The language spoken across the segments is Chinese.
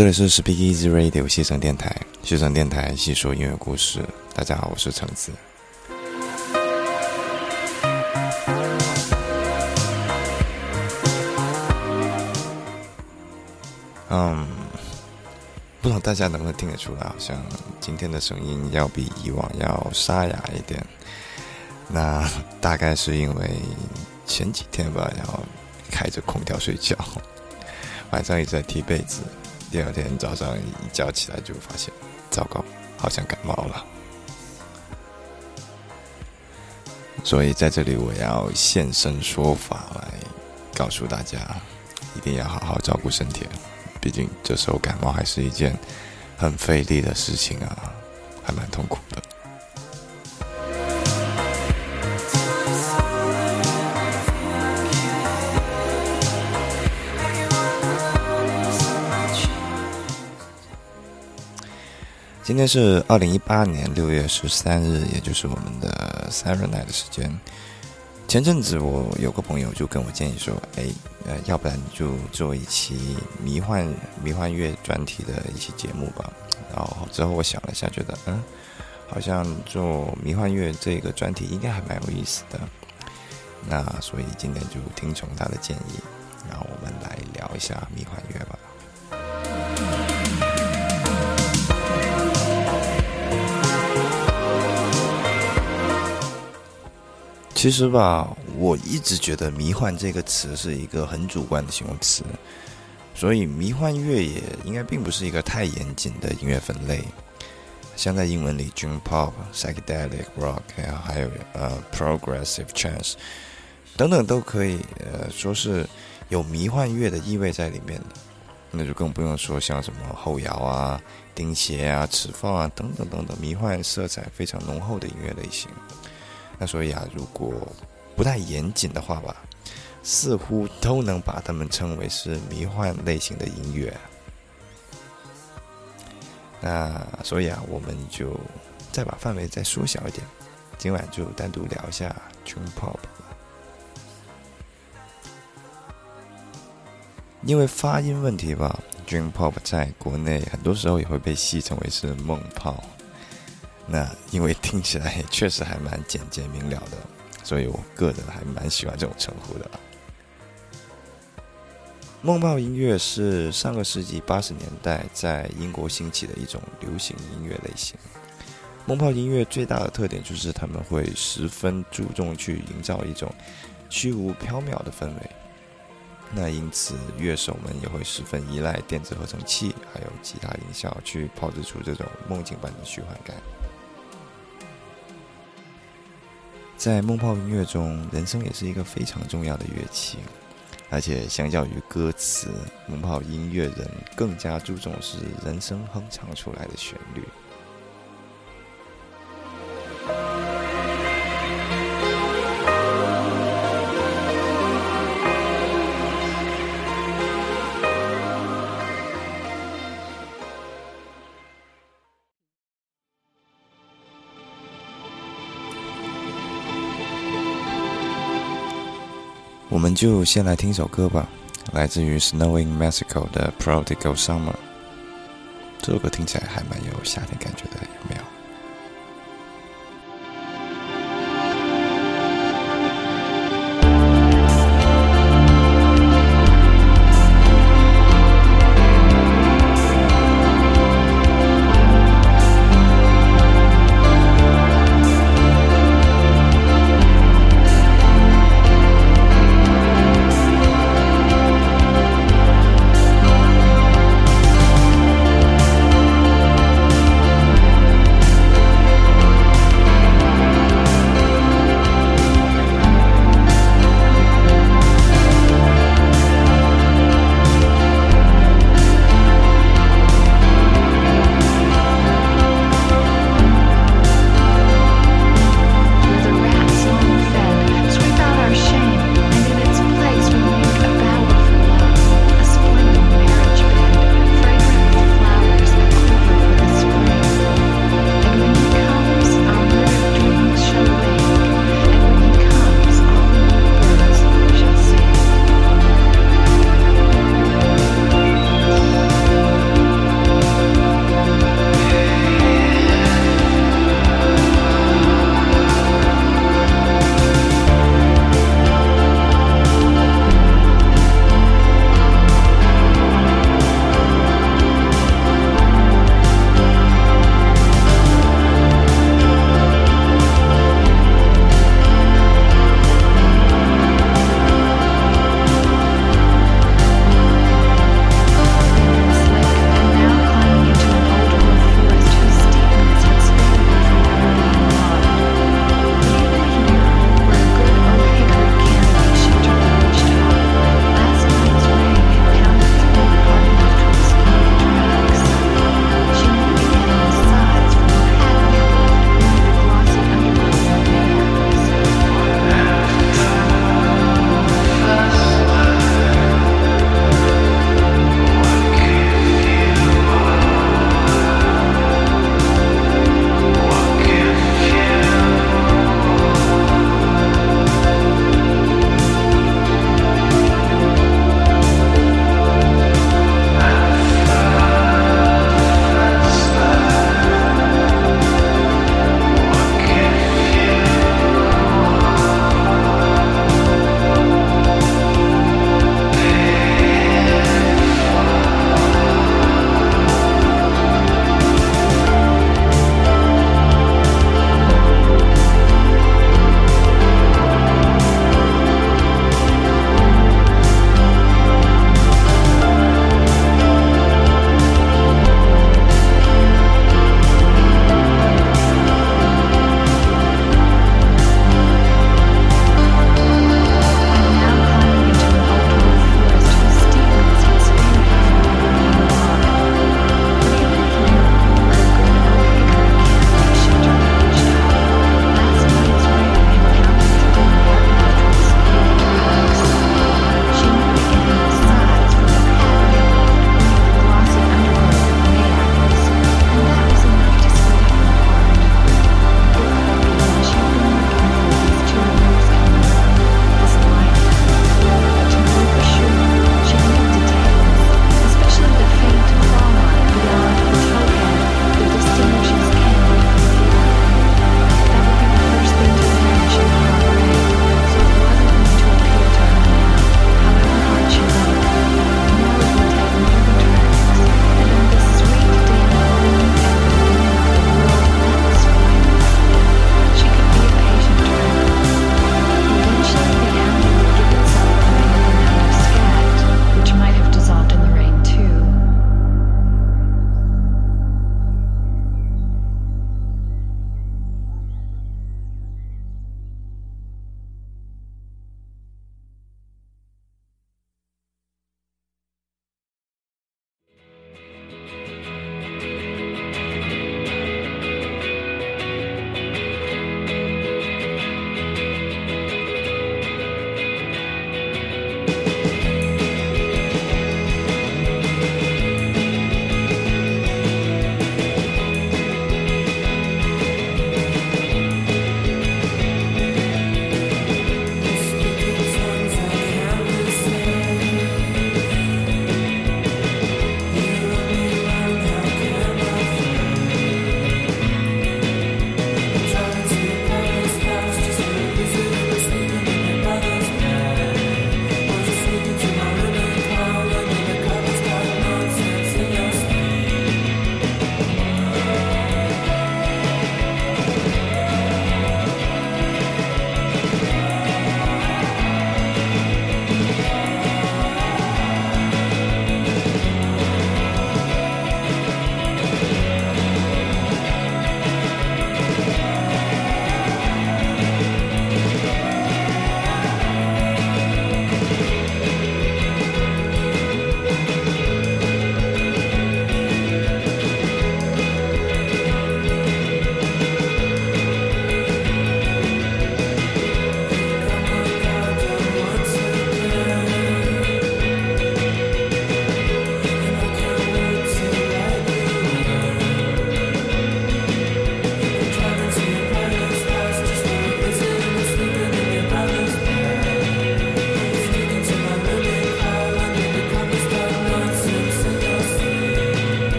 这里是 Speak Easy Radio 西城电台，西城电台细说音乐故事。大家好，我是橙子。嗯，不知道大家能不能听得出来，好像今天的声音要比以往要沙哑一点。那 大概是因为前几天吧，然后开着空调睡觉，晚上一直在踢被子，第二天早上一觉起来就发现，糟糕，好像感冒了。所以在这里我要现身说法来告诉大家，一定要好好照顾身体，毕竟这时候感冒还是一件很费力的事情啊，还蛮痛苦的。今天是二零一八年六月十三日，也就是我们的 Saturday Night 的时间。前阵子我有个朋友就跟我建议说：“哎，呃，要不然就做一期迷幻迷幻乐专题的一期节目吧。”然后之后我想了一下，觉得嗯，好像做迷幻乐这个专题应该还蛮有意思的。那所以今天就听从他的建议，然后我们来聊一下迷幻乐吧。其实吧，我一直觉得“迷幻”这个词是一个很主观的形容词，所以迷幻乐也应该并不是一个太严谨的音乐分类。像在英文里，dream pop、psychedelic rock，还有呃 progressive trance 等等都可以呃说是有迷幻乐的意味在里面的。那就更不用说像什么后摇啊、钉鞋啊、齿放啊等等等等，迷幻色彩非常浓厚的音乐类型。那所以啊，如果不太严谨的话吧，似乎都能把它们称为是迷幻类型的音乐。那所以啊，我们就再把范围再缩小一点，今晚就单独聊一下 Dream Pop。因为发音问题吧，Dream Pop 在国内很多时候也会被戏称为是梦泡。那因为听起来确实还蛮简洁明了的，所以我个人还蛮喜欢这种称呼的。梦泡音乐是上个世纪八十年代在英国兴起的一种流行音乐类型。梦泡音乐最大的特点就是他们会十分注重去营造一种虚无缥缈的氛围。那因此乐手们也会十分依赖电子合成器还有吉他音效去炮制出这种梦境般的虚幻感。在梦泡音乐中，人声也是一个非常重要的乐器，而且相较于歌词，梦泡音乐人更加注重是人声哼唱出来的旋律。就先来听首歌吧，来自于 Snowing Mexico 的 Prodigal Summer。这首歌听起来还蛮有夏天感觉的，有没有？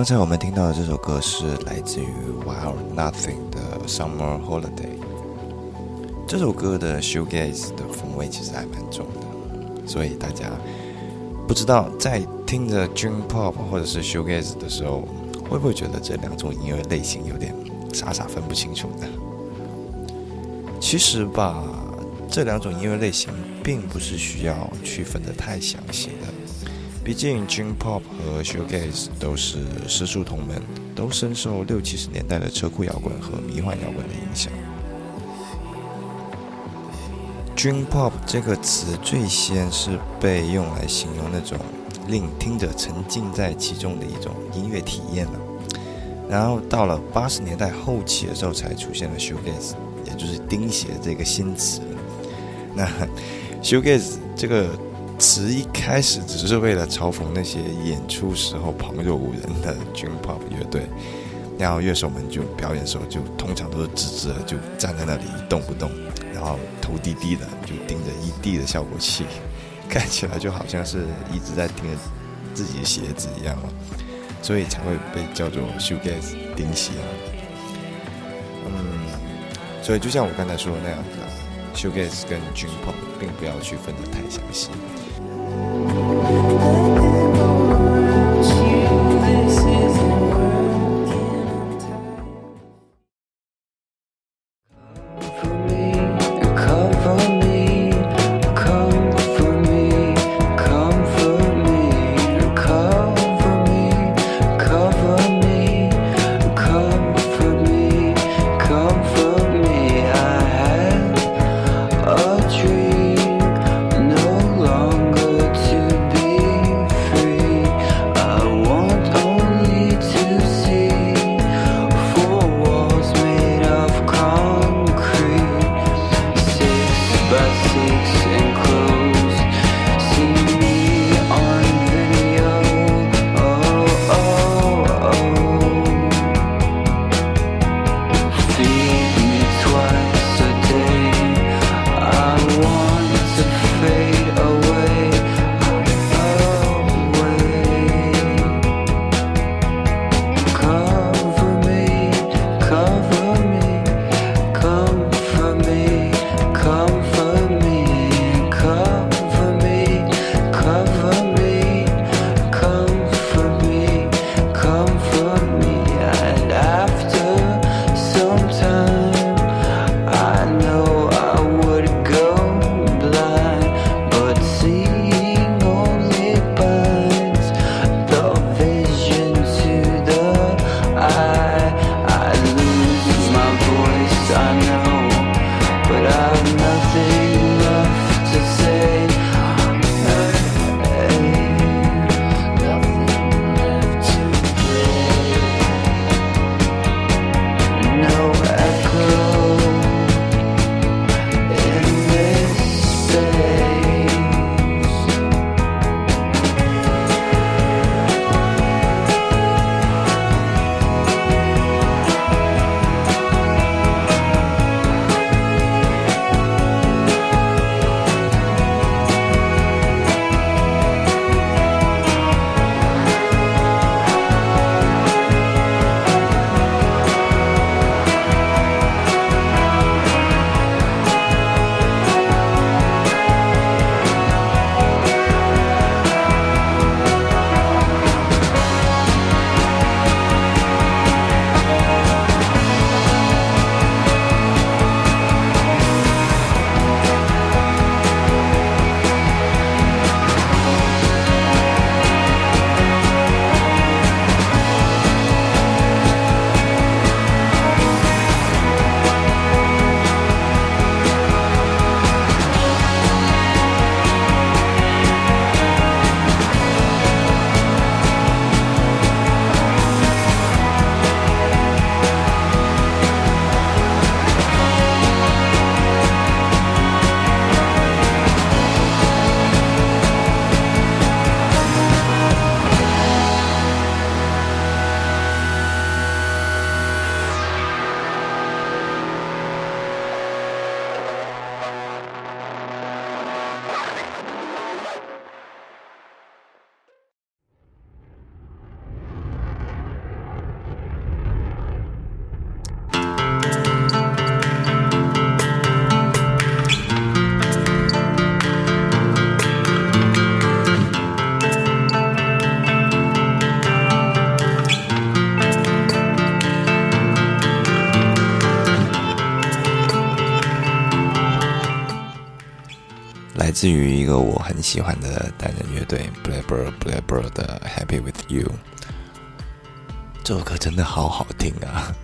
刚才我们听到的这首歌是来自于 Wild Nothing 的 Summer Holiday。这首歌的 shoegaze 的风味其实还蛮重的，所以大家不知道在听着 dream pop 或者是 shoegaze 的时候，会不会觉得这两种音乐类型有点傻傻分不清楚呢？其实吧，这两种音乐类型并不是需要区分的太详细的，毕竟 dream pop 和 shoegaze 都是师出同门，都深受六七十年代的车库摇滚和迷幻摇滚的影响。Dream Pop 这个词最先是被用来形容那种令听者沉浸在其中的一种音乐体验了。然后到了八十年代后期的时候，才出现了 Shoegaze，也就是钉鞋这个新词。那 Shoegaze 这个词一开始只是为了嘲讽那些演出时候旁若无人的 Dream Pop 乐队，然后乐手们就表演的时候就通常都是直直的就站在那里一动不动。然后头低低的，就盯着一地的效果器，看起来就好像是一直在盯着自己的鞋子一样了，所以才会被叫做 shoegaze 钉鞋。嗯，所以就像我刚才说的那样子，shoegaze 跟 dream pop 并不要区分的太详细。至于一个我很喜欢的单人乐队 Blabber Blabber 的 Happy with You。这首歌真的好好听啊！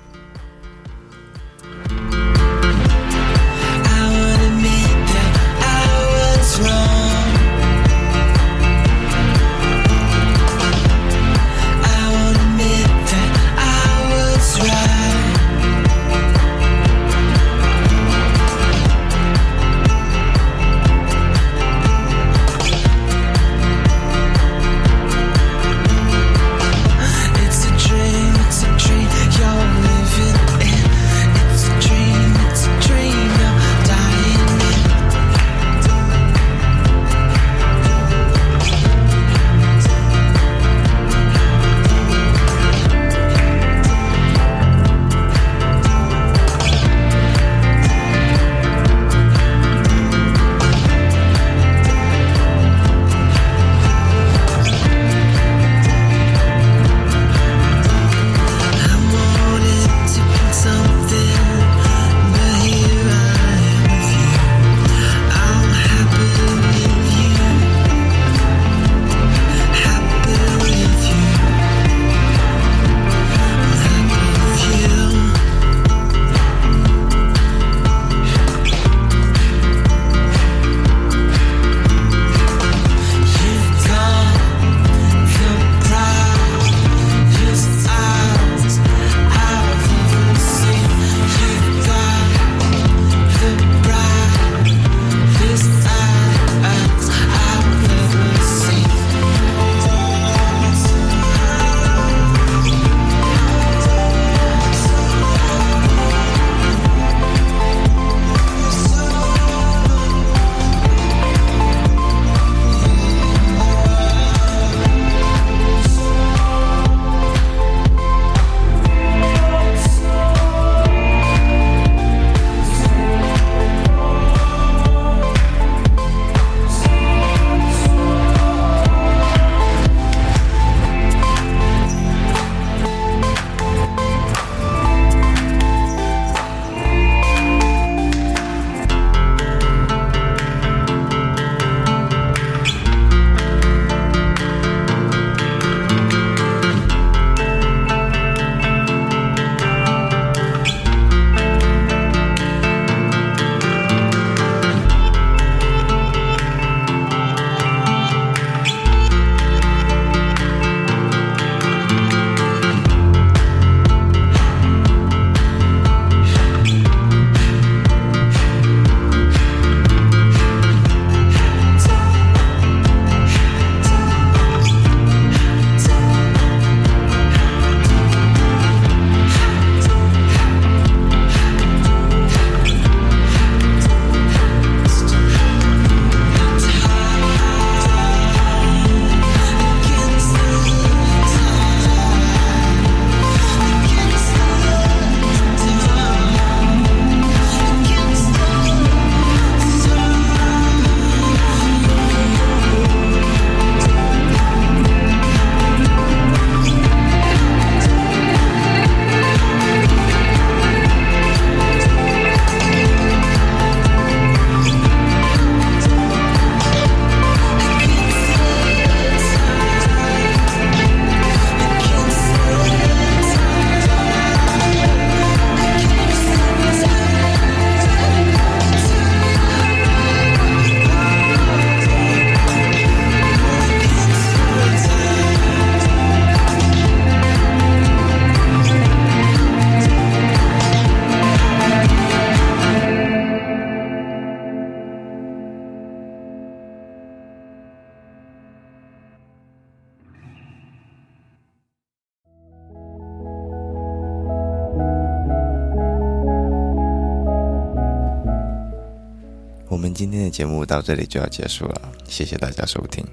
的节目到这里就要结束了，谢谢大家收听。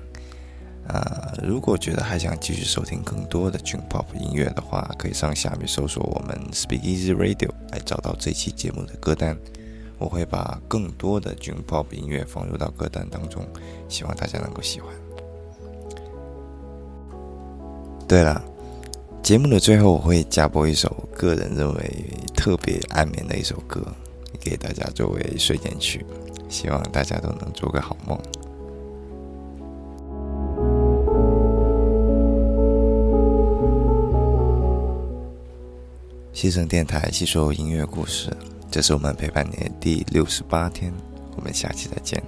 啊，如果觉得还想继续收听更多的 Dream Pop 音乐的话，可以上下面搜索我们 Speak Easy Radio 来找到这期节目的歌单。我会把更多的 Dream Pop 音乐放入到歌单当中，希望大家能够喜欢。对了，节目的最后我会加播一首个人认为特别安眠的一首歌，给大家作为睡前曲。希望大家都能做个好梦。西城电台细说音乐故事，这是我们陪伴你的第六十八天，我们下期再见。